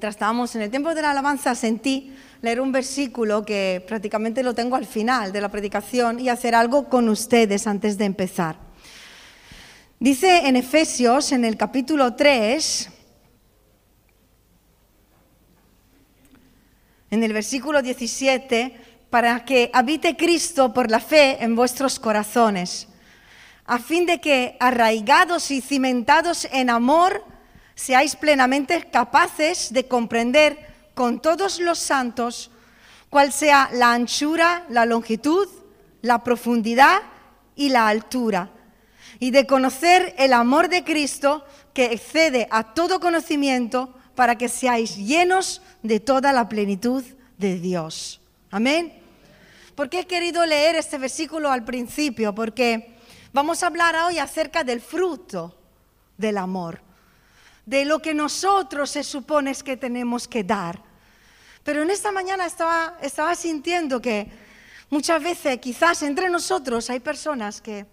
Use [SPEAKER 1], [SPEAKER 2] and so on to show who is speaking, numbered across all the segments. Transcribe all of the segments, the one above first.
[SPEAKER 1] mientras estábamos en el tiempo de la alabanza, sentí leer un versículo que prácticamente lo tengo al final de la predicación y hacer algo con ustedes antes de empezar. Dice en Efesios, en el capítulo 3, en el versículo 17, para que habite Cristo por la fe en vuestros corazones, a fin de que, arraigados y cimentados en amor, seáis plenamente capaces de comprender con todos los santos cuál sea la anchura, la longitud, la profundidad y la altura, y de conocer el amor de Cristo que excede a todo conocimiento para que seáis llenos de toda la plenitud de Dios. Amén. ¿Por qué he querido leer este versículo al principio? Porque vamos a hablar hoy acerca del fruto del amor, de lo que nosotros se supone que tenemos que dar. Pero en esta mañana estaba, estaba sintiendo que muchas veces quizás entre nosotros hay personas que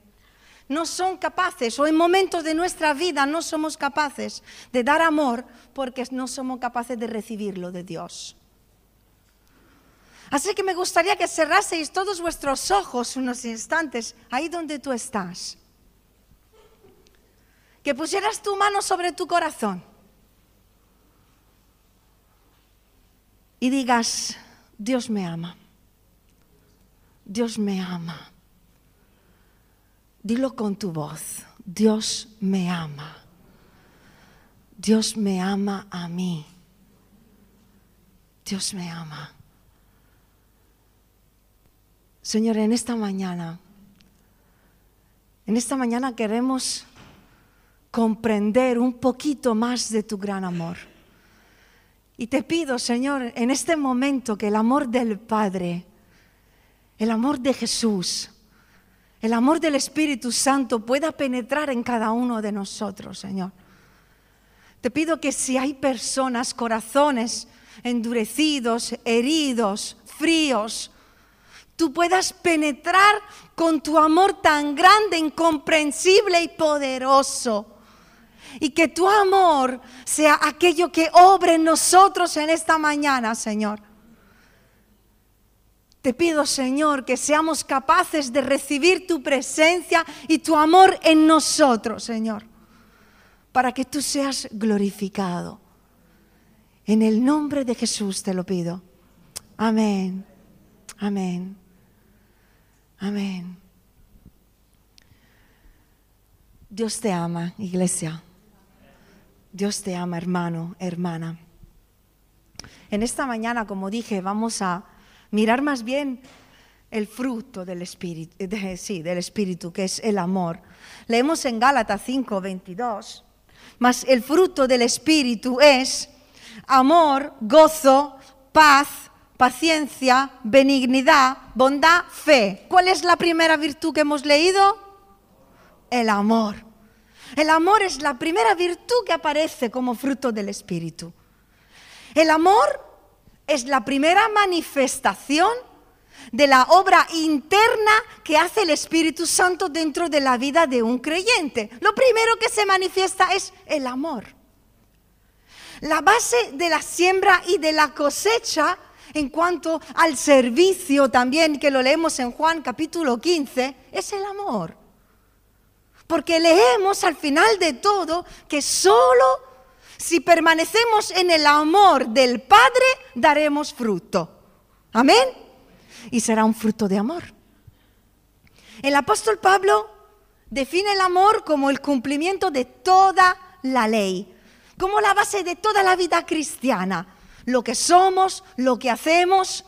[SPEAKER 1] no son capaces o en momentos de nuestra vida no somos capaces de dar amor porque no somos capaces de recibirlo de Dios. Así que me gustaría que cerraseis todos vuestros ojos unos instantes ahí donde tú estás. Que pusieras tu mano sobre tu corazón. Y digas, Dios me ama. Dios me ama. Dilo con tu voz, Dios me ama. Dios me ama a mí. Dios me ama. Señor, en esta mañana, en esta mañana queremos comprender un poquito más de tu gran amor. Y te pido, Señor, en este momento que el amor del Padre, el amor de Jesús, el amor del Espíritu Santo pueda penetrar en cada uno de nosotros, Señor. Te pido que si hay personas, corazones endurecidos, heridos, fríos, tú puedas penetrar con tu amor tan grande, incomprensible y poderoso. Y que tu amor sea aquello que obre en nosotros en esta mañana, Señor. Te pido, Señor, que seamos capaces de recibir tu presencia y tu amor en nosotros, Señor, para que tú seas glorificado. En el nombre de Jesús te lo pido. Amén. Amén. Amén. Dios te ama, iglesia. Dios te ama, hermano, hermana. En esta mañana, como dije, vamos a mirar más bien el fruto del espíritu, sí, del espíritu, que es el amor. Leemos en Gálatas 5, 22. Mas el fruto del espíritu es amor, gozo, paz, paciencia, benignidad, bondad, fe. ¿Cuál es la primera virtud que hemos leído? El amor. El amor es la primera virtud que aparece como fruto del Espíritu. El amor es la primera manifestación de la obra interna que hace el Espíritu Santo dentro de la vida de un creyente. Lo primero que se manifiesta es el amor. La base de la siembra y de la cosecha en cuanto al servicio también, que lo leemos en Juan capítulo 15, es el amor. Porque leemos al final de todo que solo si permanecemos en el amor del Padre daremos fruto. Amén. Y será un fruto de amor. El apóstol Pablo define el amor como el cumplimiento de toda la ley, como la base de toda la vida cristiana lo que somos, lo que hacemos.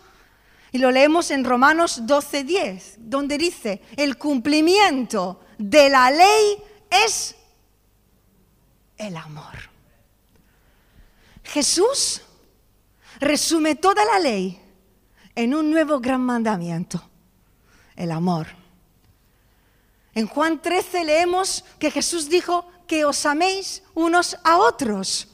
[SPEAKER 1] Y lo leemos en Romanos 12:10, donde dice, el cumplimiento de la ley es el amor. Jesús resume toda la ley en un nuevo gran mandamiento, el amor. En Juan 13 leemos que Jesús dijo que os améis unos a otros.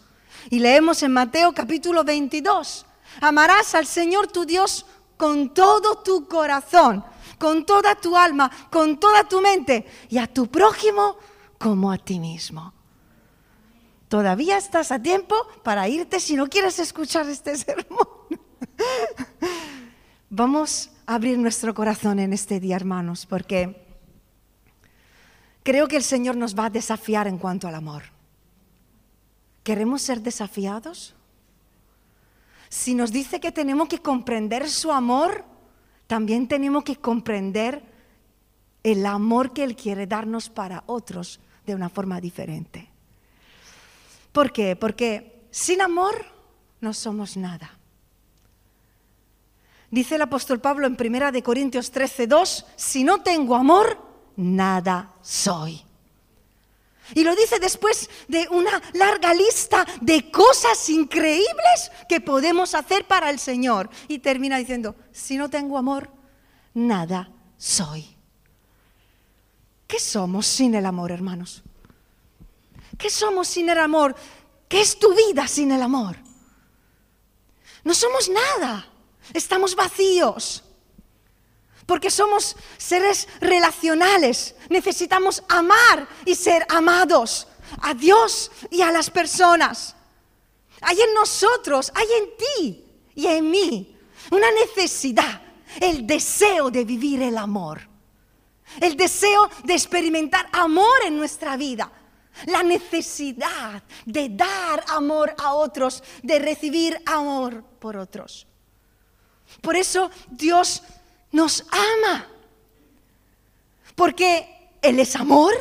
[SPEAKER 1] Y leemos en Mateo capítulo 22, amarás al Señor tu Dios con todo tu corazón, con toda tu alma, con toda tu mente y a tu prójimo como a ti mismo. todavía estás a tiempo para irte si no quieres escuchar este sermón. Vamos a abrir nuestro corazón en este día, hermanos, porque creo que el Señor nos va a desafiar en cuanto al amor. ¿Queremos ser desafiados? Si nos dice que tenemos que comprender su amor, también tenemos que comprender el amor que Él quiere darnos para otros de una forma diferente. ¿Por qué? Porque sin amor no somos nada. Dice el apóstol Pablo en 1 Corintios 13, 2, si no tengo amor, nada soy. Y lo dice después de una larga lista de cosas increíbles que podemos hacer para el Señor. Y termina diciendo, si no tengo amor, nada soy. ¿Qué somos sin el amor, hermanos? ¿Qué somos sin el amor? ¿Qué es tu vida sin el amor? No somos nada. Estamos vacíos. Porque somos seres relacionales. Necesitamos amar y ser amados a Dios y a las personas. Hay en nosotros, hay en ti y en mí una necesidad, el deseo de vivir el amor. El deseo de experimentar amor en nuestra vida. La necesidad de dar amor a otros, de recibir amor por otros. Por eso Dios nos ama. Porque Él es amor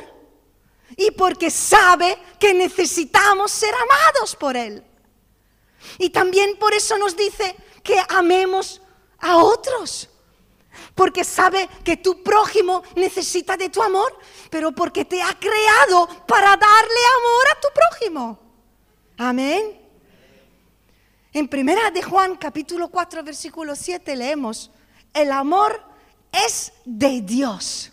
[SPEAKER 1] y porque sabe que necesitamos ser amados por Él. Y también por eso nos dice que amemos a otros. Porque sabe que tu prójimo necesita de tu amor, pero porque te ha creado para darle amor a tu prójimo. Amén. En primera de Juan capítulo 4 versículo 7 leemos, el amor es de Dios.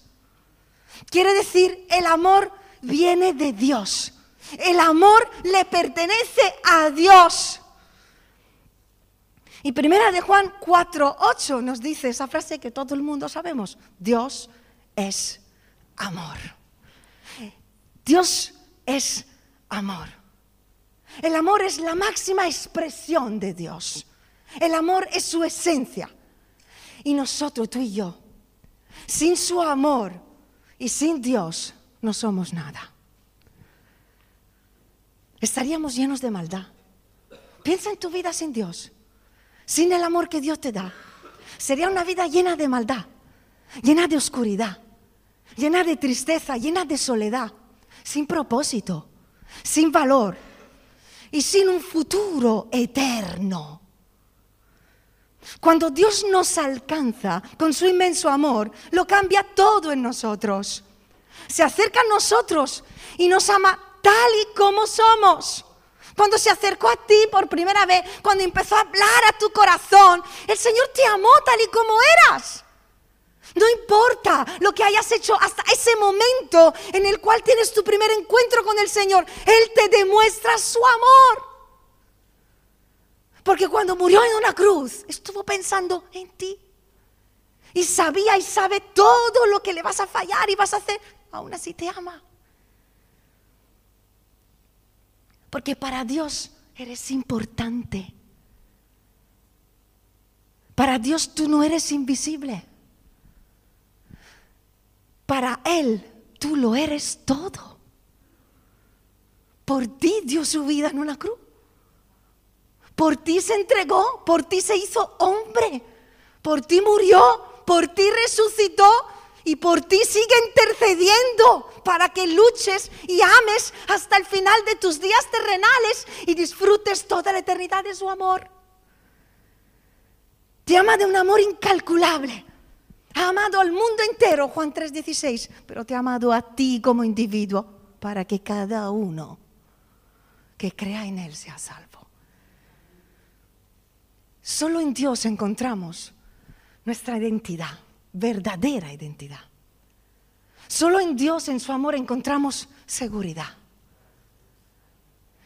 [SPEAKER 1] Quiere decir, el amor viene de Dios. El amor le pertenece a Dios. Y primera de Juan 4, 8 nos dice esa frase que todo el mundo sabemos. Dios es amor. Dios es amor. El amor es la máxima expresión de Dios. El amor es su esencia. Y nosotros, tú y yo, sin su amor y sin Dios, no somos nada. Estaríamos llenos de maldad. Piensa en tu vida sin Dios, sin el amor que Dios te da. Sería una vida llena de maldad, llena de oscuridad, llena de tristeza, llena de soledad, sin propósito, sin valor y sin un futuro eterno. Cuando Dios nos alcanza con su inmenso amor, lo cambia todo en nosotros. Se acerca a nosotros y nos ama tal y como somos. Cuando se acercó a ti por primera vez, cuando empezó a hablar a tu corazón, el Señor te amó tal y como eras. No importa lo que hayas hecho hasta ese momento en el cual tienes tu primer encuentro con el Señor, Él te demuestra su amor. Porque cuando murió en una cruz, estuvo pensando en ti. Y sabía y sabe todo lo que le vas a fallar y vas a hacer. Aún así te ama. Porque para Dios eres importante. Para Dios tú no eres invisible. Para Él tú lo eres todo. Por ti dio su vida en una cruz. Por ti se entregó, por ti se hizo hombre, por ti murió, por ti resucitó y por ti sigue intercediendo para que luches y ames hasta el final de tus días terrenales y disfrutes toda la eternidad de su amor. Te ama de un amor incalculable. Ha amado al mundo entero, Juan 3:16, pero te ha amado a ti como individuo para que cada uno que crea en Él sea salvo. Solo en Dios encontramos nuestra identidad, verdadera identidad. Solo en Dios, en su amor, encontramos seguridad.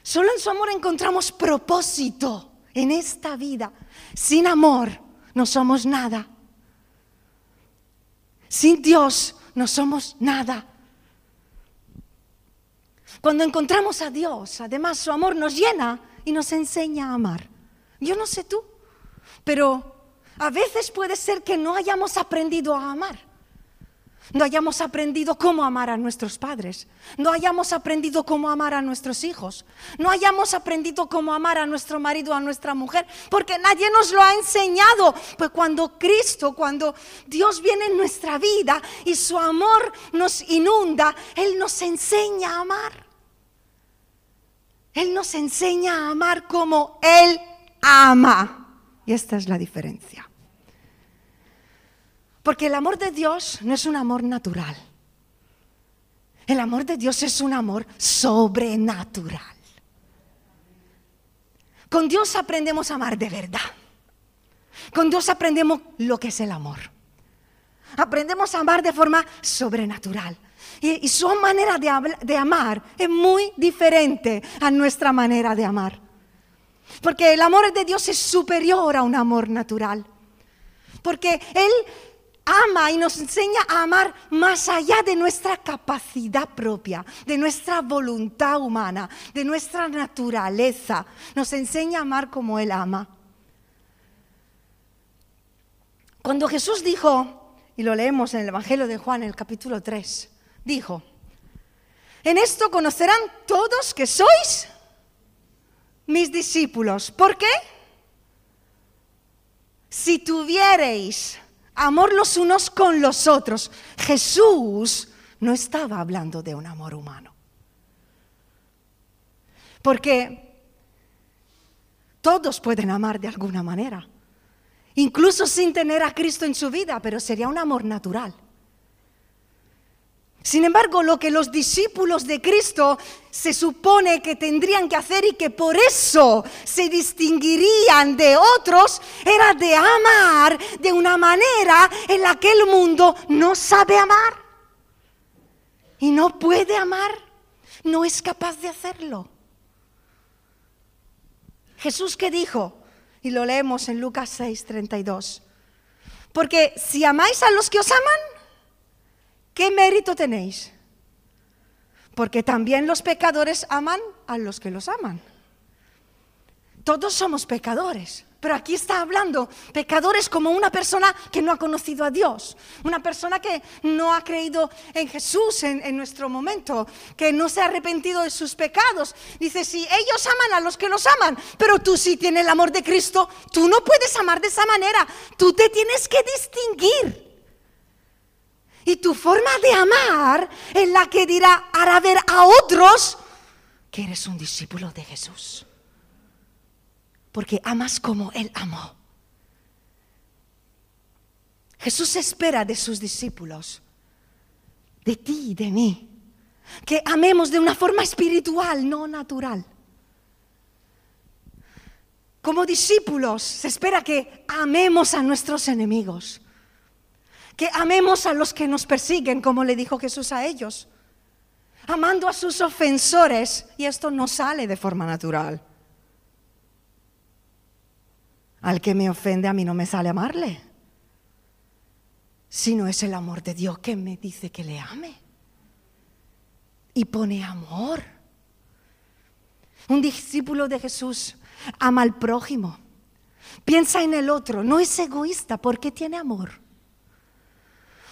[SPEAKER 1] Solo en su amor encontramos propósito en esta vida. Sin amor no somos nada. Sin Dios no somos nada. Cuando encontramos a Dios, además su amor nos llena y nos enseña a amar. Yo no sé tú, pero a veces puede ser que no hayamos aprendido a amar. No hayamos aprendido cómo amar a nuestros padres. No hayamos aprendido cómo amar a nuestros hijos. No hayamos aprendido cómo amar a nuestro marido, a nuestra mujer. Porque nadie nos lo ha enseñado. Pues cuando Cristo, cuando Dios viene en nuestra vida y su amor nos inunda, Él nos enseña a amar. Él nos enseña a amar como Él ama. Y esta es la diferencia. Porque el amor de Dios no es un amor natural. El amor de Dios es un amor sobrenatural. Con Dios aprendemos a amar de verdad. Con Dios aprendemos lo que es el amor. Aprendemos a amar de forma sobrenatural. Y, su manera de, de amar es muy diferente a nuestra manera de amar. Porque el amor de Dios es superior a un amor natural. Porque Él ama y nos enseña a amar más allá de nuestra capacidad propia, de nuestra voluntad humana, de nuestra naturaleza. Nos enseña a amar como Él ama. Cuando Jesús dijo, y lo leemos en el Evangelio de Juan, en el capítulo 3, dijo, en esto conocerán todos que sois mis discípulos. ¿Por qué? Si tuviereis amor los unos con los otros. Jesús no estaba hablando de un amor humano. Porque todos pueden amar de alguna manera, incluso sin tener a Cristo en su vida, pero sería un amor natural. Sin embargo, lo que los discípulos de Cristo se supone que tendrían que hacer y que por eso se distinguirían de otros era de amar de una manera en la que el mundo no sabe amar. Y no puede amar, no es capaz de hacerlo. Jesús que dijo, y lo leemos en Lucas 6, 32, porque si amáis a los que os aman, ¿qué mérito tenéis? Porque también los pecadores aman a los que los aman. Todos somos pecadores, pero aquí está hablando pecadores como una persona que no ha conocido a Dios, una persona que no ha creído en Jesús en, nuestro momento, que no se ha arrepentido de sus pecados. Dice, si ellos aman a los que los aman, pero tú sí tienes el amor de Cristo, tú no puedes amar de esa manera, tú te tienes que distinguir. Y tu forma de amar es la que dirá, hará ver a otros que eres un discípulo de Jesús. Porque amas como Él amó. Jesús espera de sus discípulos, de ti y de mí, que amemos de una forma espiritual, no natural. Como discípulos se espera que amemos a nuestros enemigos que amemos a los que nos persiguen, como le dijo Jesús a ellos, amando a sus ofensores, y esto no sale de forma natural. Al que me ofende a mí no me sale amarle, sino es el amor de Dios que me dice que le ame y pone amor. Un discípulo de Jesús ama al prójimo, piensa en el otro, no es egoísta porque tiene amor.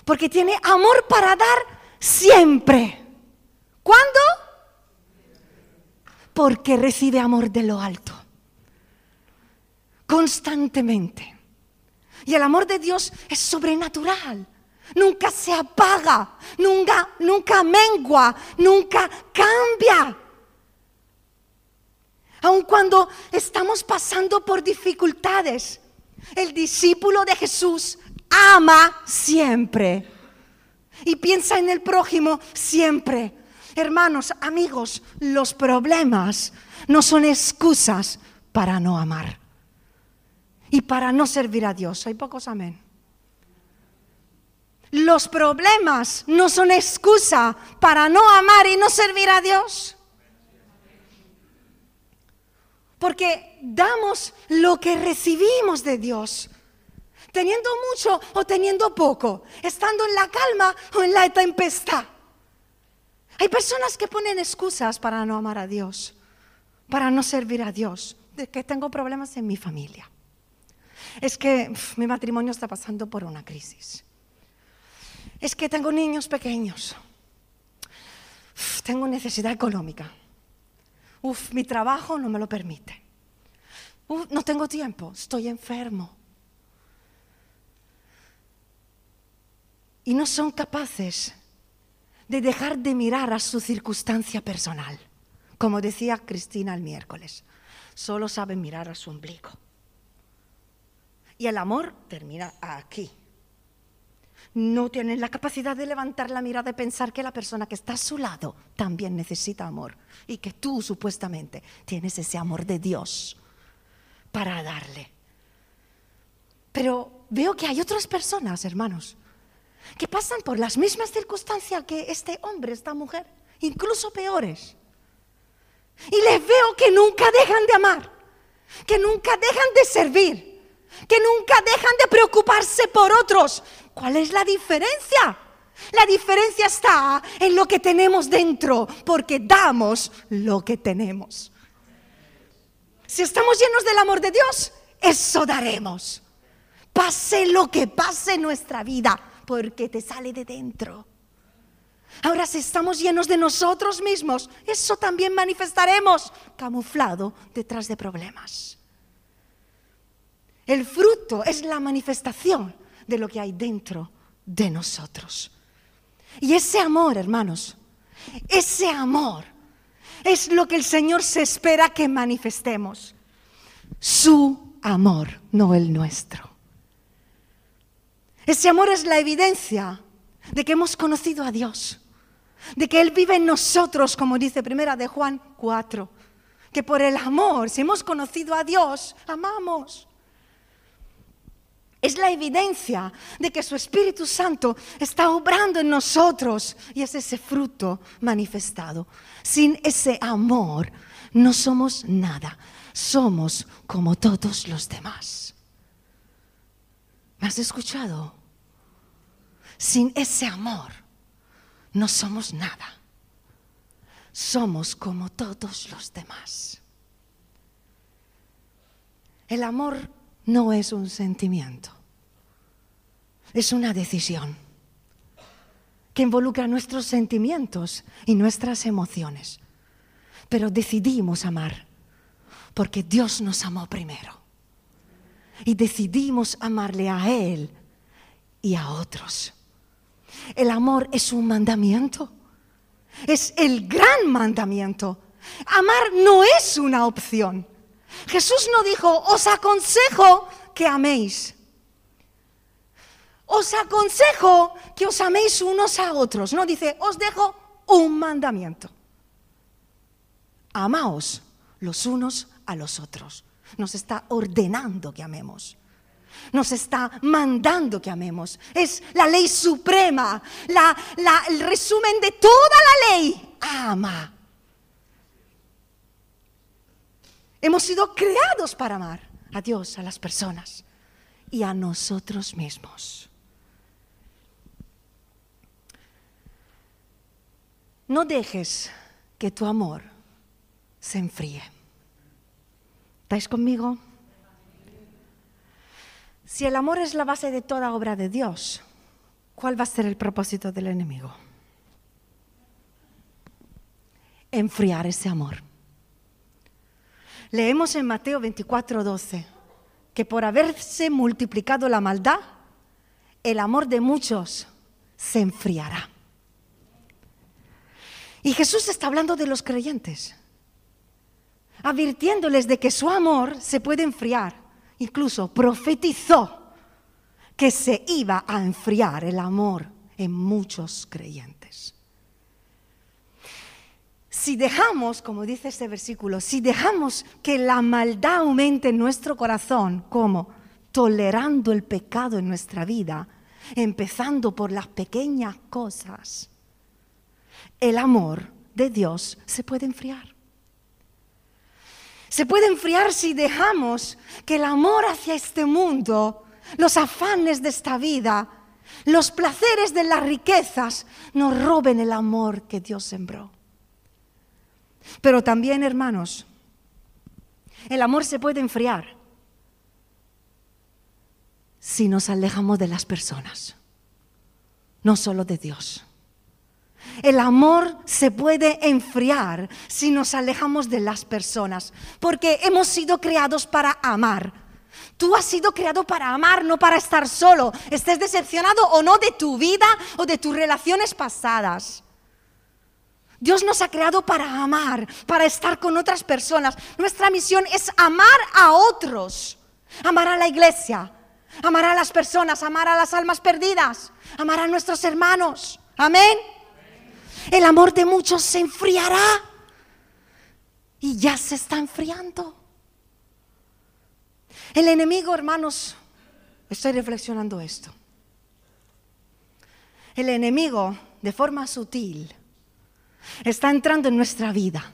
[SPEAKER 1] Porque tiene amor para dar siempre. ¿Cuándo? Porque recibe amor de lo alto. Constantemente. Y el amor de Dios es sobrenatural. Nunca se apaga, nunca, nunca mengua, nunca cambia. Aun cuando estamos pasando por dificultades, el discípulo de Jesús ama siempre. Y piensa en el prójimo siempre. Hermanos, amigos, los problemas no son excusas para no amar y para no servir a Dios. Hay pocos amén. Los problemas no son excusa para no amar y no servir a Dios. Porque damos lo que recibimos de Dios teniendo mucho o teniendo poco, estando en la calma o en la tempestad. Hay personas que ponen excusas para no amar a Dios, para no servir a Dios, de que tengo problemas en mi familia. Es que mi matrimonio está pasando por una crisis. Es que tengo niños pequeños. tengo necesidad económica. Uf, mi trabajo no me lo permite. no tengo tiempo, estoy enfermo. Y no son capaces de dejar de mirar a su circunstancia personal. Como decía Cristina el miércoles, solo saben mirar a su ombligo. Y el amor termina aquí. No tienen la capacidad de levantar la mirada y pensar que la persona que está a su lado también necesita amor y que tú supuestamente tienes ese amor de Dios para darle. Pero veo que hay otras personas, hermanos, que pasan por las mismas circunstancias que este hombre, esta mujer, incluso peores. Y les veo que nunca dejan de amar, que nunca dejan de servir, que nunca dejan de preocuparse por otros. ¿Cuál es la diferencia? La diferencia está en lo que tenemos dentro, porque damos lo que tenemos. Si estamos llenos del amor de Dios, eso daremos. Pase lo que pase en nuestra vida, porque te sale de dentro. Ahora, si estamos llenos de nosotros mismos, eso también manifestaremos camuflado detrás de problemas. El fruto es la manifestación de lo que hay dentro de nosotros. Y ese amor, hermanos, ese amor es lo que el Señor se espera que manifestemos. Su amor, no el nuestro. Ese amor es la evidencia de que hemos conocido a Dios, de que Él vive en nosotros, como dice primera de Juan 4, que por el amor, si hemos conocido a Dios, amamos. Es la evidencia de que su Espíritu Santo está obrando en nosotros y es ese fruto manifestado. Sin ese amor no somos nada, somos como todos los demás. ¿Me has escuchado? Sin ese amor no somos nada. Somos como todos los demás. El amor no es un sentimiento, es una decisión que involucra nuestros sentimientos y nuestras emociones. Pero decidimos amar porque Dios nos amó primero. Y decidimos amarle a Él y a otros. El amor es un mandamiento. Es el gran mandamiento. Amar no es una opción. Jesús no dijo, os aconsejo que améis. Os aconsejo que os améis unos a otros. No dice, os dejo un mandamiento. Amaos los unos a los otros. Nos está ordenando que amemos. Nos está mandando que amemos. Es la ley suprema, el resumen de toda la ley. Ama. Hemos sido creados para amar a Dios, a las personas y a nosotros mismos. No dejes que tu amor se enfríe. ¿Estáis conmigo? Si el amor es la base de toda obra de Dios, ¿cuál va a ser el propósito del enemigo? Enfriar ese amor. Leemos en Mateo 24, 12 que por haberse multiplicado la maldad, el amor de muchos se enfriará. Y Jesús está hablando de los creyentes, advirtiéndoles de que su amor se puede enfriar. Incluso profetizó que se iba a enfriar el amor en muchos creyentes si dejamos, como dice este versículo, si dejamos que la maldad aumente en nuestro corazón, como tolerando el pecado en nuestra vida, empezando por las pequeñas cosas, el amor de Dios se puede enfriar. Se puede enfriar si dejamos que el amor hacia este mundo, los afanes de esta vida, los placeres de las riquezas nos roben el amor que Dios sembró. Pero también, hermanos, el amor se puede enfriar si nos alejamos de las personas, no solo de Dios. El amor se puede enfriar si nos alejamos de las personas, porque hemos sido creados para amar. Tú has sido creado para amar, no para estar solo. Estés decepcionado o no de tu vida o de tus relaciones pasadas. Dios nos ha creado para amar, para estar con otras personas. Nuestra misión es amar a otros, amar a la iglesia, amar a las personas, amar a las almas perdidas, amar a nuestros hermanos. Amén el amor de muchos se enfriará. Y ya se está enfriando. El enemigo, hermanos, estoy reflexionando esto. El enemigo, de forma sutil, está entrando en nuestra vida,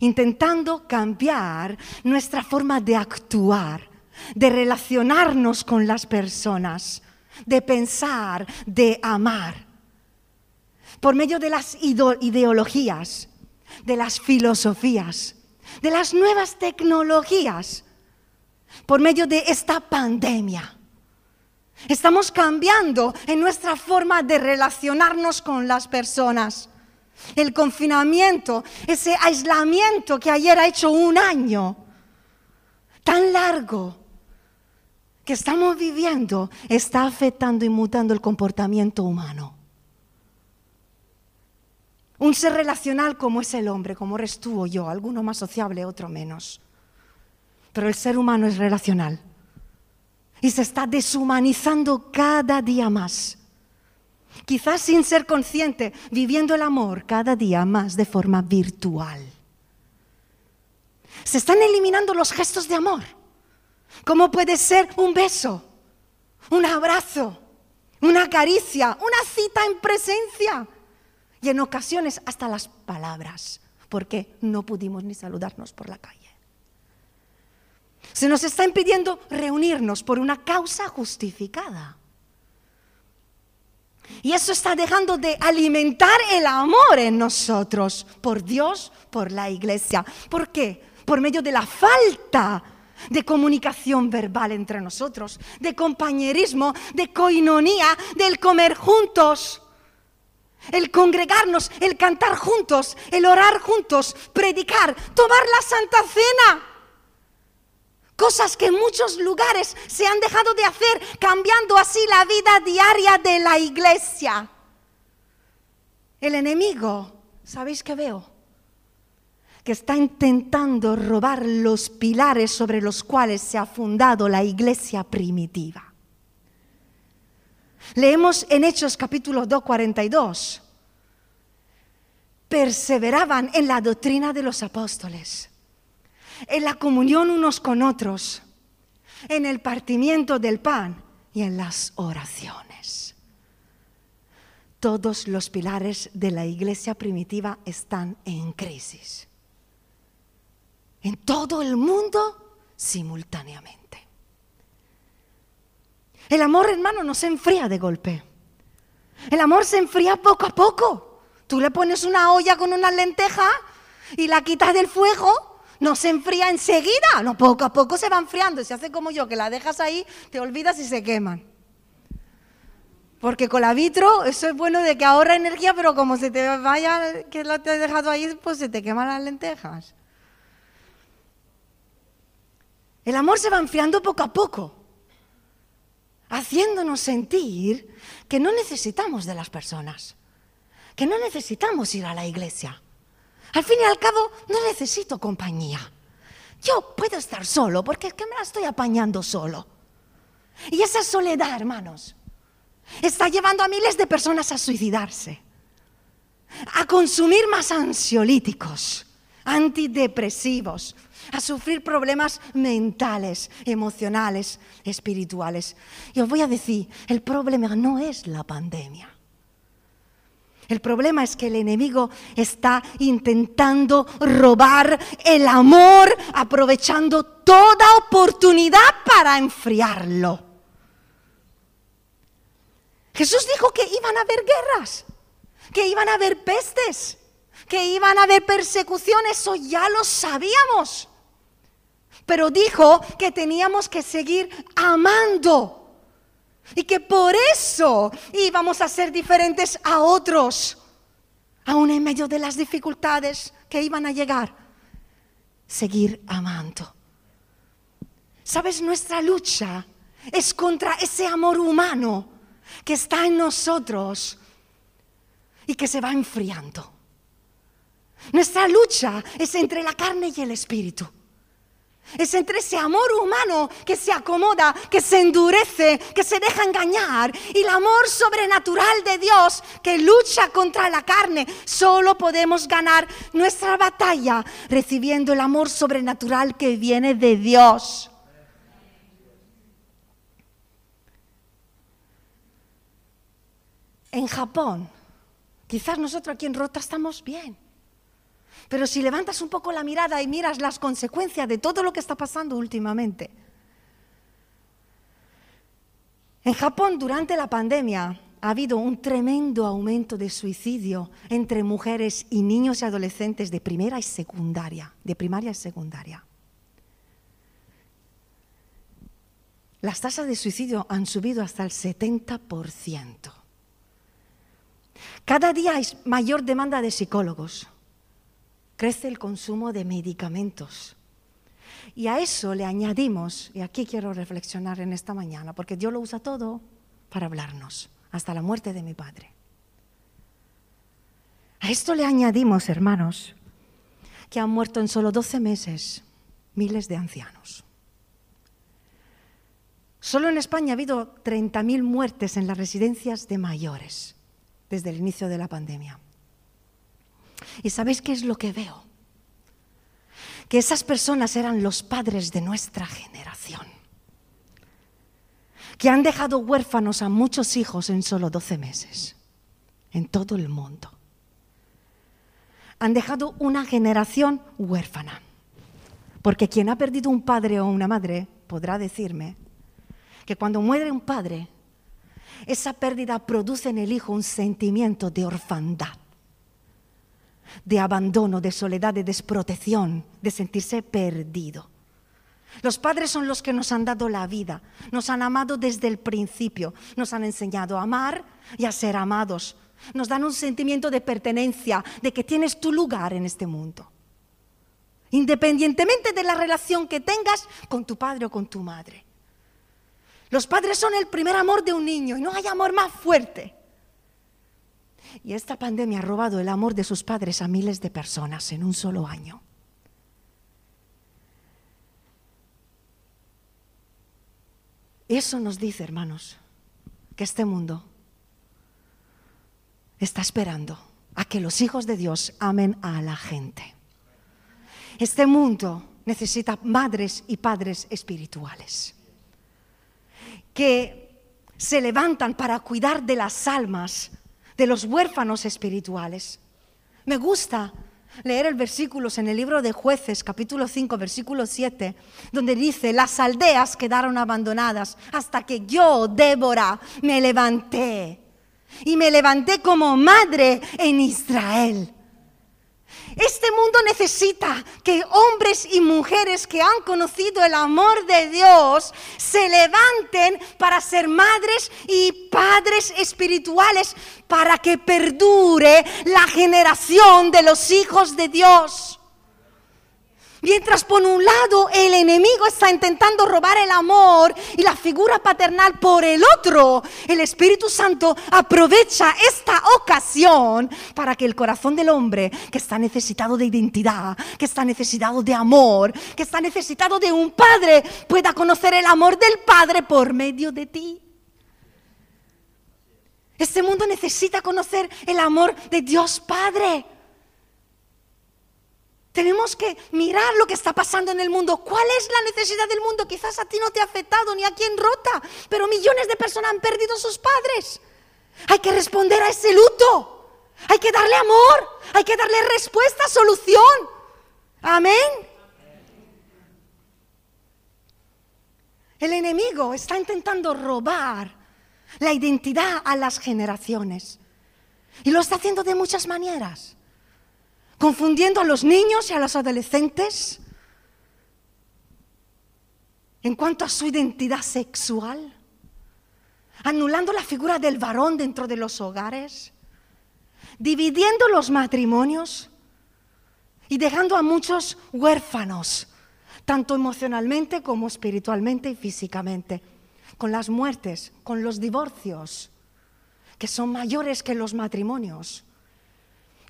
[SPEAKER 1] intentando cambiar nuestra forma de actuar, de relacionarnos con las personas, de pensar, de amar por medio de las ideologías, de las filosofías, de las nuevas tecnologías, por medio de esta pandemia. Estamos cambiando en nuestra forma de relacionarnos con las personas. El confinamiento, ese aislamiento que ayer ha hecho un año, tan largo, que estamos viviendo, está afectando y mutando el comportamiento humano. Un ser relacional como es el hombre, como eres tú o yo, alguno más sociable, otro menos. Pero el ser humano es relacional y se está deshumanizando cada día más. Quizás sin ser consciente, viviendo el amor cada día más de forma virtual. Se están eliminando los gestos de amor. ¿Cómo puede ser un beso, un abrazo, una caricia, una cita en presencia? Y en ocasiones hasta las palabras, porque no pudimos ni saludarnos por la calle. Se nos está impidiendo reunirnos por una causa justificada. Y eso está dejando de alimentar el amor en nosotros, por Dios, por la iglesia. ¿Por qué? Por medio de la falta de comunicación verbal entre nosotros, de compañerismo, de coinonía, del comer juntos el congregarnos, el cantar juntos, el orar juntos, predicar, tomar la Santa Cena. Cosas que en muchos lugares se han dejado de hacer, cambiando así la vida diaria de la iglesia. El enemigo, ¿sabéis qué veo? Que está intentando robar los pilares sobre los cuales se ha fundado la iglesia primitiva. Leemos en Hechos capítulo 2, 42. Perseveraban en la doctrina de los apóstoles, en la comunión unos con otros, en el partimiento del pan y en las oraciones. Todos los pilares de la iglesia primitiva están en crisis. En todo el mundo simultáneamente. El amor, hermano, no se enfría de golpe. El amor se enfría poco a poco. Tú le pones una olla con una lenteja y la quitas del fuego, no se enfría enseguida. No, poco a poco se va enfriando. Se hace como yo, que la dejas ahí, te olvidas y se queman. Porque con la vitro, eso es bueno de que ahorra energía, pero como se te vaya, que la te he dejado ahí, pues se te queman las lentejas. El amor se va enfriando poco a poco haciéndonos sentir que no necesitamos de las personas, que no necesitamos ir a la iglesia. Al fin y al cabo, no necesito compañía. Yo puedo estar solo porque es que me la estoy apañando solo. Y esa soledad, hermanos, está llevando a miles de personas a suicidarse, a consumir más ansiolíticos, antidepresivos, a sufrir problemas mentales, emocionales, espirituales. Y os voy a decir, el problema no es la pandemia. El problema es que el enemigo está intentando robar el amor, aprovechando toda oportunidad para enfriarlo. Jesús dijo que iban a haber guerras, que iban a haber pestes, que iban a haber persecuciones, eso ya lo sabíamos. Pero dijo que teníamos que seguir amando y que por eso íbamos a ser diferentes a otros, aún en medio de las dificultades que iban a llegar. Seguir amando. ¿Sabes? Nuestra lucha es contra ese amor humano que está en nosotros y que se va enfriando. Nuestra lucha es entre la carne y el espíritu. Es entre ese amor humano que se acomoda, que se endurece, que se deja engañar y el amor sobrenatural de Dios que lucha contra la carne. Solo podemos ganar nuestra batalla recibiendo el amor sobrenatural que viene de Dios. En Japón, quizás nosotros aquí en Rota estamos bien pero si levantas un poco la mirada y miras las consecuencias de todo lo que está pasando últimamente. En Japón, durante la pandemia, ha habido un tremendo aumento de suicidio entre mujeres y niños y adolescentes de primera y secundaria, de primaria y secundaria. Las tasas de suicidio han subido hasta el 70%. Cada día hay mayor demanda de psicólogos crece el consumo de medicamentos. Y a eso le añadimos, y aquí quiero reflexionar en esta mañana, porque Dios lo usa todo para hablarnos, hasta la muerte de mi padre. A esto le añadimos, hermanos, que han muerto en solo 12 meses miles de ancianos. Solo en España ha habido 30.000 muertes en las residencias de mayores desde el inicio de la pandemia. ¿Y sabéis qué es lo que veo? Que esas personas eran los padres de nuestra generación, que han dejado huérfanos a muchos hijos en solo 12 meses, en todo el mundo. Han dejado una generación huérfana, porque quien ha perdido un padre o una madre podrá decirme que cuando muere un padre, esa pérdida produce en el hijo un sentimiento de orfandad de abandono, de soledad, de desprotección, de sentirse perdido. Los padres son los que nos han dado la vida, nos han amado desde el principio, nos han enseñado a amar y a ser amados, nos dan un sentimiento de pertenencia, de que tienes tu lugar en este mundo, independientemente de la relación que tengas con tu padre o con tu madre. Los padres son el primer amor de un niño y no hay amor más fuerte. Y esta pandemia ha robado el amor de sus padres a miles de personas en un solo año. Eso nos dice, hermanos, que este mundo está esperando a que los hijos de Dios amen a la gente. Este mundo necesita madres y padres espirituales que se levantan para cuidar de las almas de los huérfanos espirituales. Me gusta leer el versículos en el libro de jueces, capítulo 5, versículo 7, donde dice, las aldeas quedaron abandonadas hasta que yo, Débora, me levanté. Y me levanté como madre en Israel. Este mundo necesita que hombres y mujeres que han conocido el amor de Dios se levanten para ser madres y padres espirituales para que perdure la generación de los hijos de Dios. Mientras por un lado el enemigo está intentando robar el amor y la figura paternal por el otro, el Espíritu Santo aprovecha esta ocasión para que el corazón del hombre que está necesitado de identidad, que está necesitado de amor, que está necesitado de un padre, pueda conocer el amor del Padre por medio de ti. Este mundo necesita conocer el amor de Dios Padre. Tenemos que mirar lo que está pasando en el mundo. ¿Cuál es la necesidad del mundo? Quizás a ti no te ha afectado ni a quien rota, pero millones de personas han perdido sus padres. Hay que responder a ese luto. Hay que darle amor. Hay que darle respuesta, solución. Amén. El enemigo está intentando robar la identidad a las generaciones. Y lo está haciendo de muchas maneras, confundiendo a los niños y a los adolescentes en cuanto a su identidad sexual, anulando la figura del varón dentro de los hogares, dividiendo los matrimonios y dejando a muchos huérfanos, tanto emocionalmente como espiritualmente y físicamente, con las muertes, con los divorcios, que son mayores que los matrimonios,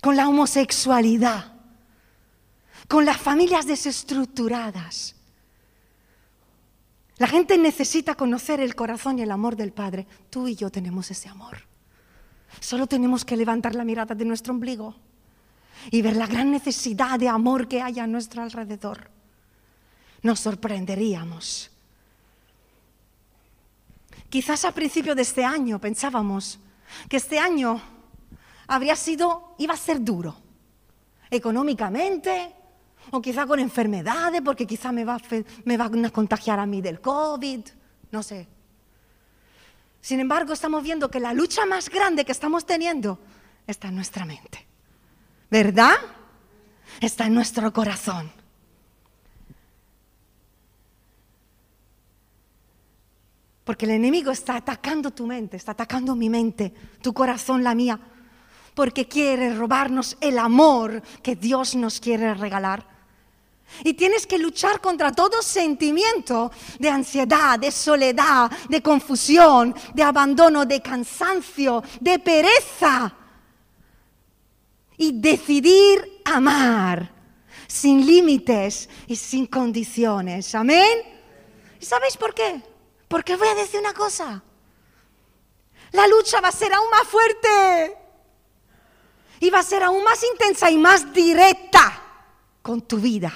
[SPEAKER 1] con la homosexualidad, con las familias desestructuradas la gente necesita conocer el corazón y el amor del Padre. Tú y yo tenemos ese amor. Solo tenemos que levantar la mirada de nuestro ombligo y ver la gran necesidad de amor que hay a nuestro alrededor. Nos sorprenderíamos. Quizás a principio de este año pensábamos que este año habría sido, iba a ser duro, económicamente, o quizá con enfermedades, porque quizá me, va a, van a contagiar a mí del COVID, no sé. Sin embargo, estamos viendo que la lucha más grande que estamos teniendo está en nuestra mente. ¿Verdad? Está en nuestro corazón. Porque el enemigo está atacando tu mente, está atacando mi mente, tu corazón, la mía, porque quiere robarnos el amor que Dios nos quiere regalar. Y tienes que luchar contra todo sentimiento de ansiedad, de soledad, de confusión, de abandono, de cansancio, de pereza. Y decidir amar sin límites y sin condiciones. Amén. ¿Y sabéis por qué? Porque voy a decir una cosa. La lucha va a ser aún más fuerte. Y va a ser aún más intensa y más directa con tu vida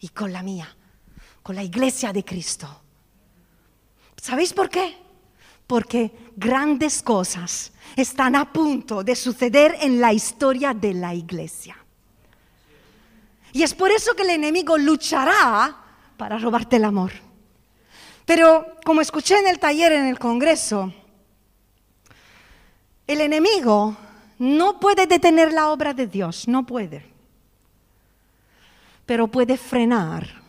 [SPEAKER 1] y con la mía, con la iglesia de Cristo. ¿Sabéis por qué? Porque grandes cosas están a punto de suceder en la historia de la iglesia. Y es por eso que el enemigo luchará para robarte el amor. Pero como escuché en el taller en el Congreso, el enemigo no puede detener la obra de Dios, no puede pero puede frenar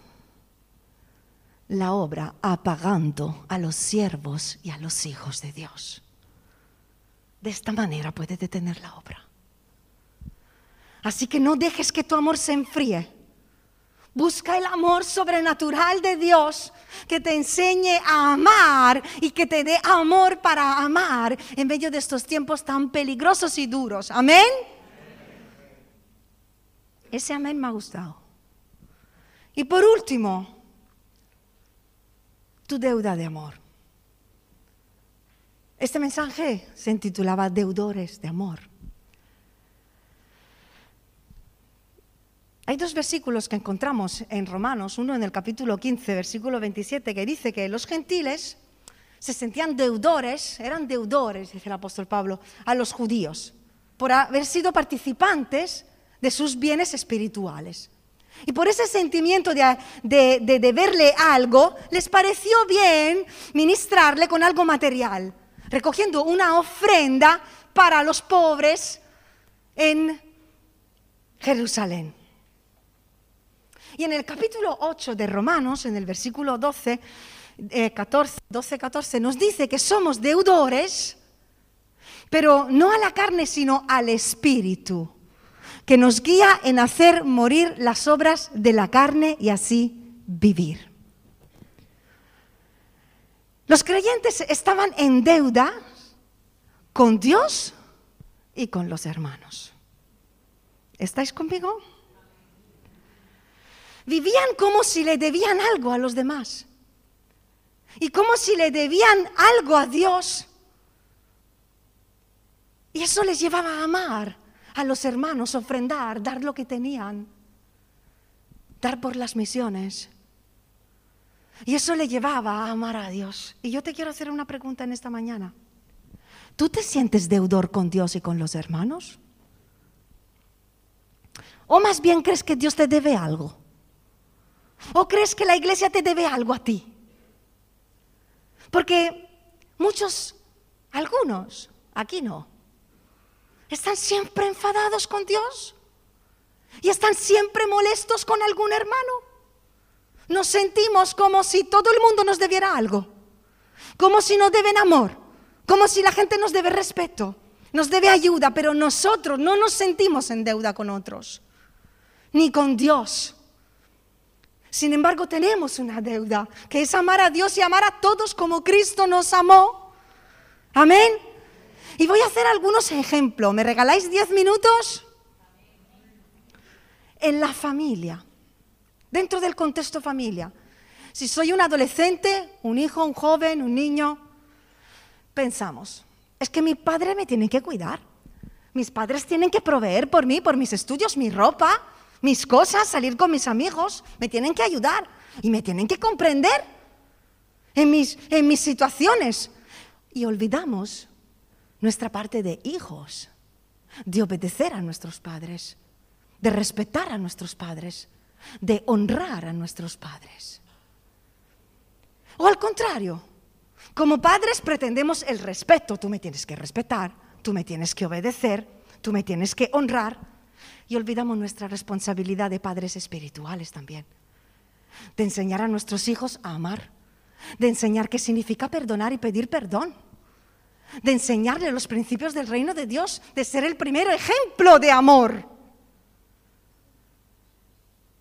[SPEAKER 1] la obra apagando a los siervos y a los hijos de Dios. De esta manera puede detener la obra. Así que no dejes que tu amor se enfríe. Busca el amor sobrenatural de Dios que te enseñe a amar y que te dé amor para amar en medio de estos tiempos tan peligrosos y duros. Amén. Ese amén me ha gustado. Y por último, tu deuda de amor. Este mensaje se intitulaba Deudores de Amor. Hay dos versículos que encontramos en Romanos, uno en el capítulo 15, versículo 27, que dice que los gentiles se sentían deudores, eran deudores, dice el apóstol Pablo, a los judíos, por haber sido participantes de sus bienes espirituales. Y por ese sentimiento de, de, deberle algo, les pareció bien ministrarle con algo material, recogiendo una ofrenda para los pobres en Jerusalén. Y en el capítulo 8 de Romanos, en el versículo 12, 14, 12, 14, nos dice que somos deudores, pero no a la carne, sino al espíritu que nos guía en hacer morir las obras de la carne y así vivir. Los creyentes estaban en deuda con Dios y con los hermanos. ¿Estáis conmigo? Vivían como si le debían algo a los demás y como si le debían algo a Dios. Y eso les llevaba a amar a los hermanos ofrendar, dar lo que tenían, dar por las misiones. Y eso le llevaba a amar a Dios. Y yo te quiero hacer una pregunta en esta mañana. ¿Tú te sientes deudor con Dios y con los hermanos? ¿O más bien crees que Dios te debe algo? ¿O crees que la iglesia te debe algo a ti? Porque muchos Algunos, aquí no. Están siempre enfadados con Dios y están siempre molestos con algún hermano. Nos sentimos como si todo el mundo nos debiera algo, como si nos deben amor, como si la gente nos debe respeto, nos debe ayuda, pero nosotros no nos sentimos en deuda con otros, ni con Dios. Sin embargo, tenemos una deuda, que es amar a Dios y amar a todos como Cristo nos amó. Amén. Y voy a hacer algunos ejemplos. ¿Me regaláis 10 minutos? En la familia, dentro del contexto familia. Si soy un adolescente, un hijo, un joven, un niño, pensamos, es que mi padre me tiene que cuidar. Mis padres tienen que proveer por mí, por mis estudios, mi ropa, mis cosas, salir con mis amigos. Me tienen que ayudar y me tienen que comprender en mis, en mis situaciones. Y olvidamos nuestra parte de hijos, de obedecer a nuestros padres, de respetar a nuestros padres, de honrar a nuestros padres. O al contrario, como padres pretendemos el respeto, tú me tienes que respetar, tú me tienes que obedecer, tú me tienes que honrar, y olvidamos nuestra responsabilidad de padres espirituales también, de enseñar a nuestros hijos a amar, de enseñar qué significa perdonar y pedir perdón de enseñarle los principios del reino de Dios, de ser el primer ejemplo de amor.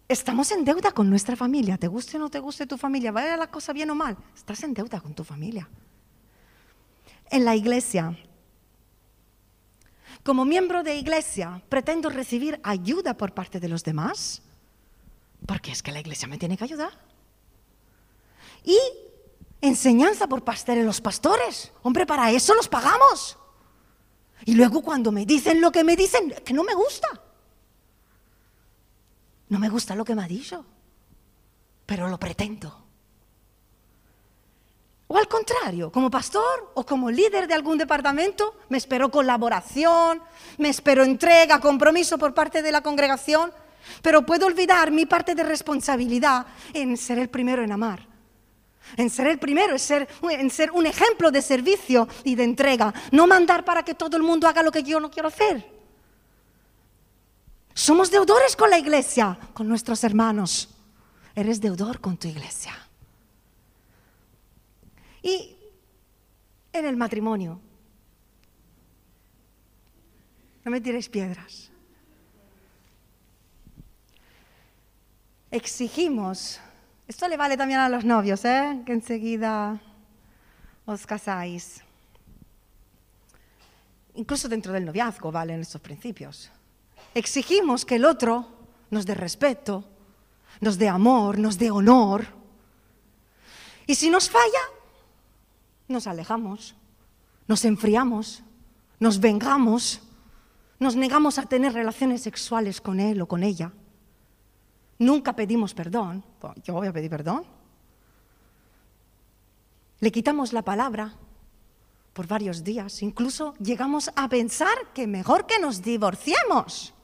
[SPEAKER 1] Estamos en deuda con nuestra familia, te guste o no te guste tu familia, vaya la cosa bien o mal, estás en deuda con tu familia. En la iglesia, como miembro de iglesia, pretendo recibir ayuda por parte de los demás, porque es que la iglesia me tiene que ayudar. Y enseñanza por pastor los pastores. Hombre, para eso los pagamos. Y luego cuando me dicen lo que me dicen, que no me gusta. No me gusta lo que me ha dicho, pero lo pretendo. O al contrario, como pastor o como líder de algún departamento, me espero colaboración, me espero entrega, compromiso por parte de la congregación, pero puedo olvidar mi parte de responsabilidad en ser el primero en amar en ser el primero, en ser, en ser un ejemplo de servicio y de entrega. No mandar para que todo el mundo haga lo que yo no quiero hacer. Somos deudores con la iglesia, con nuestros hermanos. Eres deudor con tu iglesia. Y en el matrimonio, no me tiréis piedras. Exigimos esto le vale también a los novios, ¿eh? que enseguida os casáis. Incluso dentro del noviazgo valen estos principios. Exigimos que el otro nos dé respeto, nos dé amor, nos dé honor. Y si nos falla, nos alejamos, nos enfriamos, nos vengamos, nos negamos a tener relaciones sexuales con él o con ella. Nunca pedimos perdón. Yo voy a pedir perdón. Le quitamos la palabra por varios días. Incluso llegamos a pensar que mejor que nos divorciemos.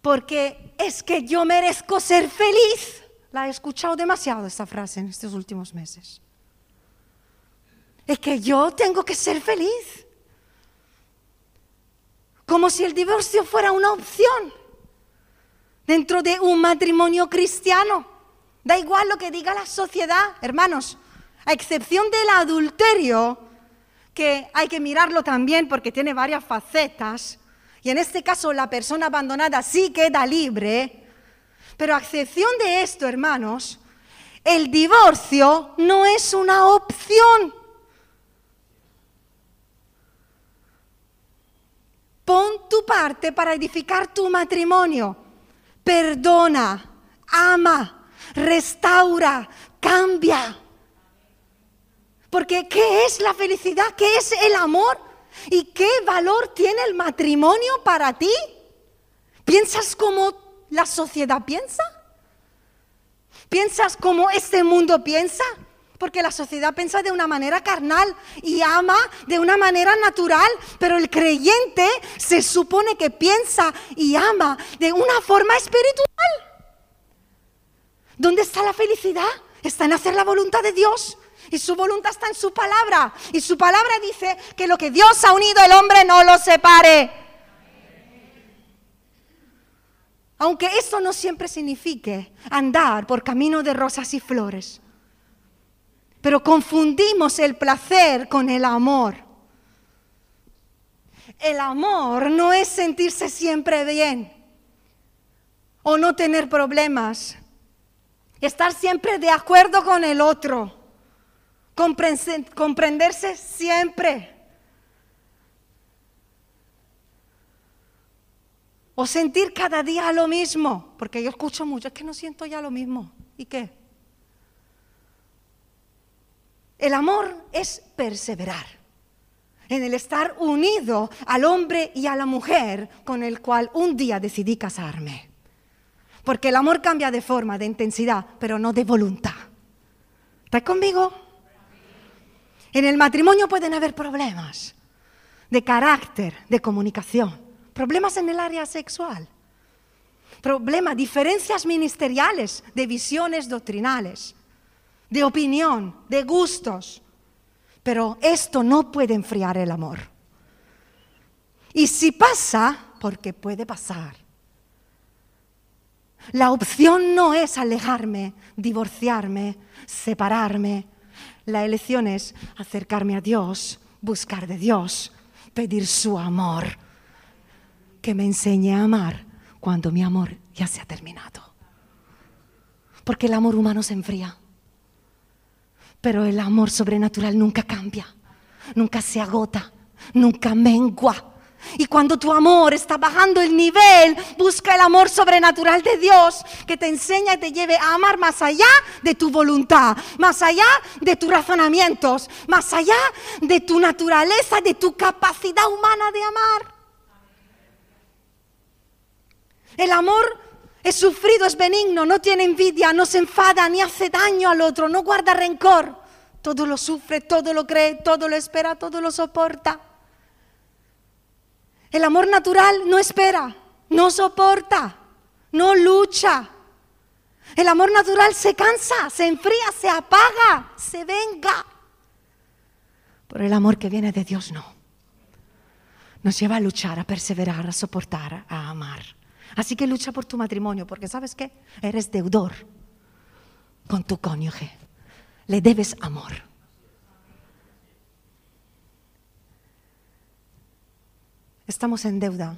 [SPEAKER 1] Porque es que yo merezco ser feliz. La he escuchado demasiado esta frase en estos últimos meses. Es que yo tengo que ser feliz. Como si el divorcio fuera una opción dentro de un matrimonio cristiano. Da igual lo que diga la sociedad, hermanos, a excepción del adulterio, que hay que mirarlo también porque tiene varias facetas, y en este caso la persona abandonada sí queda libre, pero a excepción de esto, hermanos, el divorcio no es una opción. Pon tu parte para edificar tu matrimonio perdona, ama, restaura, cambia. Porque ¿qué es la felicidad? ¿Qué es el amor? ¿Y qué valor tiene el matrimonio para ti? ¿Piensas como la sociedad piensa? ¿Piensas como este mundo piensa? Porque la sociedad piensa de una manera carnal y ama de una manera natural, pero el creyente se supone que piensa y ama de una forma espiritual. ¿Dónde está la felicidad? Está en hacer la voluntad de Dios, Y su voluntad está en su palabra. Y su palabra dice que lo que Dios ha unido el hombre no lo separe. Aunque eso no siempre signifique andar por camino de rosas y flores. Pero confundimos el placer con el amor. El amor no es sentirse siempre bien o no tener problemas. Estar siempre de acuerdo con el otro. Comprenderse siempre. O sentir cada día lo mismo. Porque yo escucho mucho, es que no siento ya lo mismo. ¿Y qué? El amor es perseverar en el estar unido al hombre y a la mujer con el cual un día decidí casarme. Porque el amor cambia de forma, de intensidad, pero no de voluntad. ¿Estás conmigo? En el matrimonio pueden haber problemas de carácter, de comunicación, problemas en el área sexual, problemas, diferencias ministeriales, de visiones doctrinales, de opinión, de gustos. Pero esto no puede enfriar el amor. Y si pasa, porque puede pasar, la opción no es alejarme, divorciarme, separarme. La elección es acercarme a Dios, buscar de Dios, pedir su amor, que me enseñe a amar cuando mi amor ya se ha terminado. Porque el amor humano se enfría. Pero el amor sobrenatural nunca cambia, nunca se agota, nunca mengua. Y cuando tu amor está bajando el nivel, busca el amor sobrenatural de Dios que te enseña y te lleve a amar más allá de tu voluntad, más allá de tus razonamientos, más allá de tu naturaleza, de tu capacidad humana de amar. El amor es sufrido, es benigno, no tiene envidia, no se enfada ni hace daño al otro, no guarda rencor. Todo lo sufre, todo lo cree, todo lo espera, todo lo soporta. El amor natural no espera, no soporta, no lucha. El amor natural se cansa, se enfría, se apaga, se venga. Pero el amor que viene de Dios no. Nos lleva a luchar, a perseverar, a soportar, a amar. Así que lucha por tu matrimonio, porque sabes qué? Eres deudor con tu cónyuge. Le debes amor. Estamos en deuda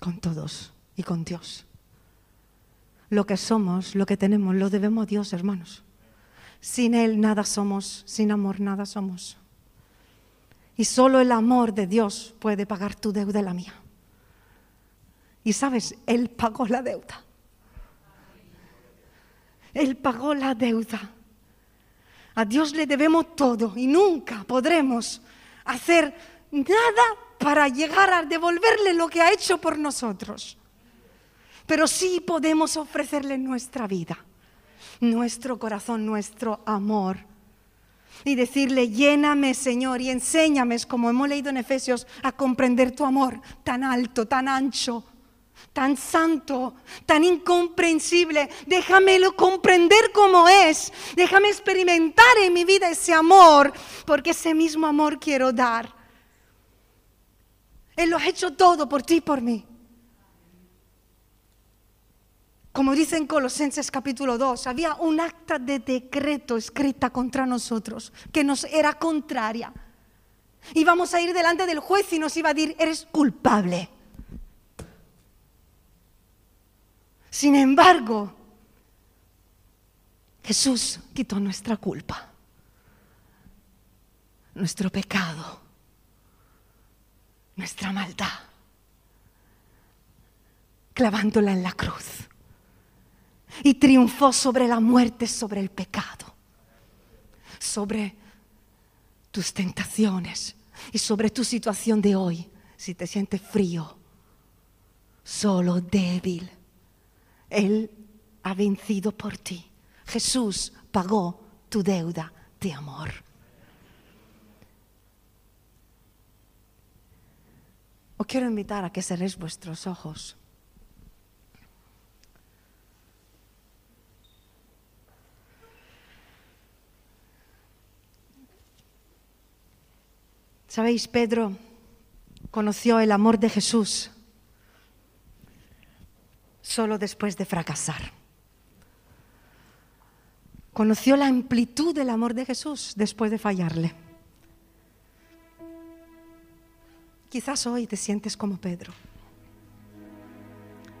[SPEAKER 1] con todos y con Dios. Lo que somos, lo que tenemos, lo debemos a Dios, hermanos. Sin Él nada somos, sin amor nada somos. Y solo el amor de Dios puede pagar tu deuda y la mía. Y sabes, Él pagó la deuda. Él pagó la deuda. A Dios le debemos todo y nunca podremos hacer nada para llegar a devolverle lo que ha hecho por nosotros. Pero sí podemos ofrecerle nuestra vida, nuestro corazón, nuestro amor. Y decirle, lléname Señor y enséñame, como hemos leído en Efesios, a comprender tu amor tan alto, tan ancho, tan santo, tan incomprensible. Déjamelo comprender como es. Déjame experimentar en mi vida ese amor, porque ese mismo amor quiero dar. Él lo ha hecho todo por ti y por mí. Como dice en Colosenses capítulo 2, había un acta de decreto escrita contra nosotros que nos era contraria. Íbamos a ir delante del juez y nos iba a decir, eres culpable. Sin embargo, Jesús quitó nuestra culpa, nuestro pecado, nuestra maldad, clavándola en la cruz. Y triunfó sobre la muerte, sobre el pecado, sobre tus tentaciones y sobre tu situación de hoy. Si te sientes frío, solo débil él ha vencido por ti. Jesús pagó tu deuda de amor. Os quiero invitar a que cerréis vuestros ojos. Sabéis, Pedro conoció el amor de Jesús solo después de fracasar. Conoció la amplitud del amor de Jesús después de fallarle. Quizás hoy te sientes como Pedro.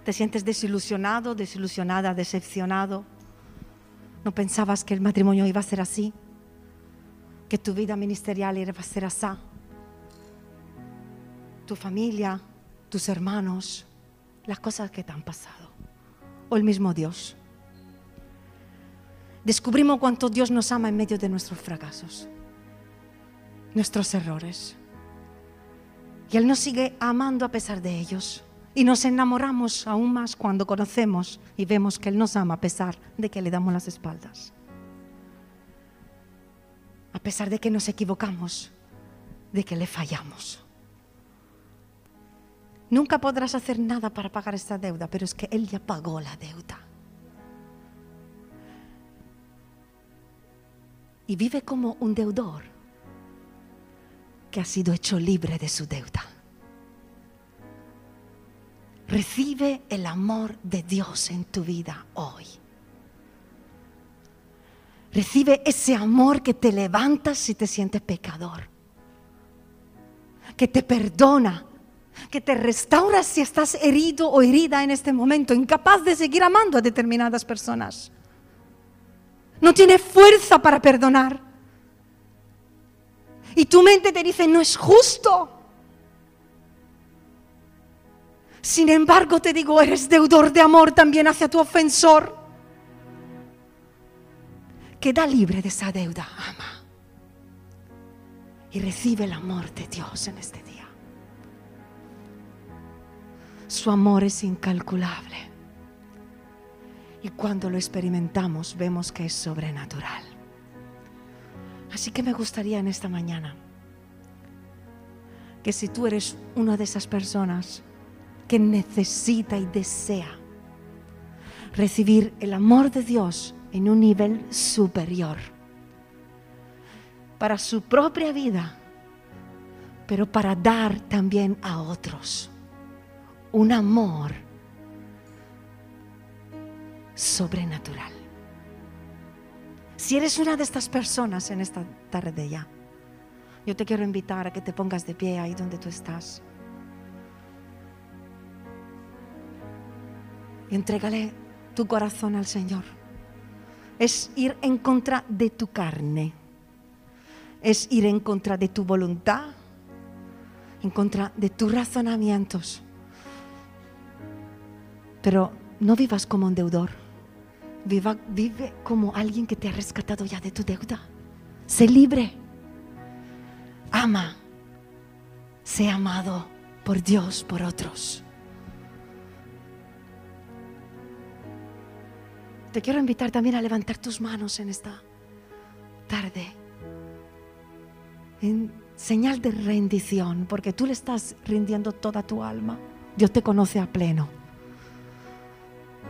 [SPEAKER 1] Te sientes desilusionado, desilusionada, decepcionado. No pensabas que el matrimonio iba a ser así, que tu vida ministerial iba a ser así. Tu familia, tus hermanos, las cosas que te han pasado. O el mismo Dios. Descubrimos cuánto Dios nos ama en medio de nuestros fracasos, nuestros errores. Y Él nos sigue amando a pesar de ellos. Y nos enamoramos aún más cuando conocemos y vemos que Él nos ama a pesar de que le damos las espaldas. A pesar de que nos equivocamos, de que le fallamos. Nunca podrás hacer nada para pagar esta deuda, pero es que Él ya pagó la deuda. Y vive como un deudor que ha sido hecho libre de su deuda. Recibe el amor de Dios en tu vida hoy. Recibe ese amor que te levanta si te sientes pecador, que te perdona, que te restaura si estás herido o herida en este momento, incapaz de seguir amando a determinadas personas. No tiene fuerza para perdonar. Y tu mente te dice, no es justo. Sin embargo, te digo, eres deudor de amor también hacia tu ofensor. Queda libre de esa deuda, ama. Y recibe el amor de Dios en este día. Su amor es incalculable. Y cuando lo experimentamos vemos que es sobrenatural. Así que me gustaría en esta mañana que si tú eres una de esas personas que necesita y desea recibir el amor de Dios en un nivel superior para su propia vida, pero para dar también a otros un amor sobrenatural. Si eres una de estas personas en esta tarde ya, yo te quiero invitar a que te pongas de pie ahí donde tú estás. Y entrégale tu corazón al Señor. Es ir en contra de tu carne. Es ir en contra de tu voluntad. En contra de tus razonamientos. Pero no vivas como un deudor. Vive como alguien que te ha rescatado ya de tu deuda. Sé libre. Ama. Sé amado por Dios, por otros. Te quiero invitar también a levantar tus manos en esta tarde. En señal de rendición, porque tú le estás rindiendo toda tu alma. Dios te conoce a pleno.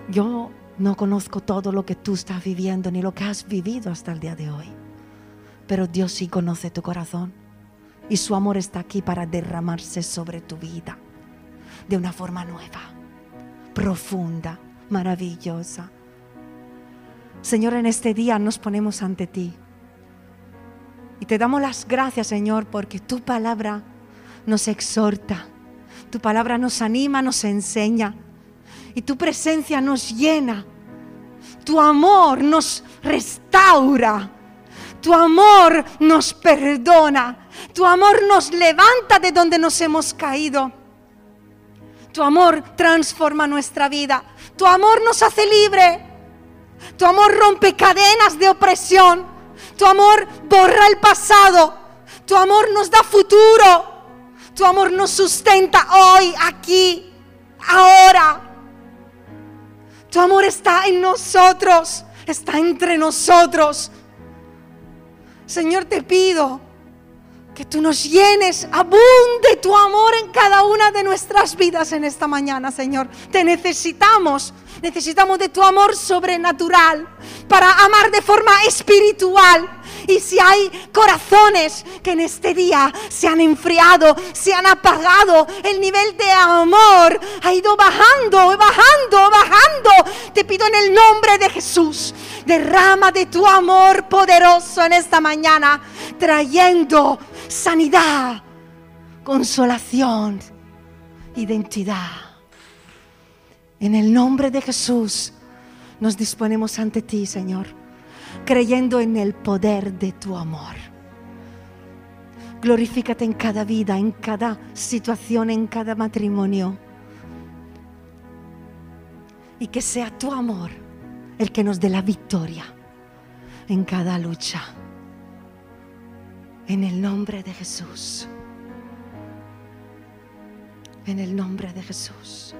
[SPEAKER 1] Yo no conozco todo lo que tú estás viviendo ni lo que has vivido hasta el día de hoy. Pero Dios sí conoce tu corazón y su amor está aquí para derramarse sobre tu vida de una forma nueva, profunda, maravillosa. Señor, en este día nos ponemos ante ti. Y te damos las gracias, Señor, porque tu palabra nos exhorta, tu palabra nos anima, nos enseña. Y tu presencia nos llena. Tu amor nos restaura. Tu amor nos perdona. Tu amor nos levanta de donde nos hemos caído. Tu amor transforma nuestra vida. Tu amor nos hace libre. Tu amor rompe cadenas de opresión. Tu amor borra el pasado. Tu amor nos da futuro. Tu amor nos sustenta hoy, aquí, ahora. Tu amor está en nosotros, está entre nosotros. Señor, te pido que tú nos llenes, abunde tu amor en cada una de nuestras vidas en esta mañana, Señor. Te necesitamos, necesitamos de tu amor sobrenatural para amar de forma espiritual Y si hay corazones que en este día se han enfriado, se han apagado, el nivel de amor ha ido bajando, bajando, bajando. Te pido en el nombre de Jesús, derrama de tu amor poderoso en esta mañana, trayendo sanidad, consolación, identidad. En el nombre de Jesús nos disponemos ante ti, Señor, creyendo en el poder de tu amor. Glorifícate en cada vida, en cada situación, en cada matrimonio. Y que sea tu amor el que nos dé la victoria en cada lucha. En el nombre de Jesús. En el nombre de Jesús.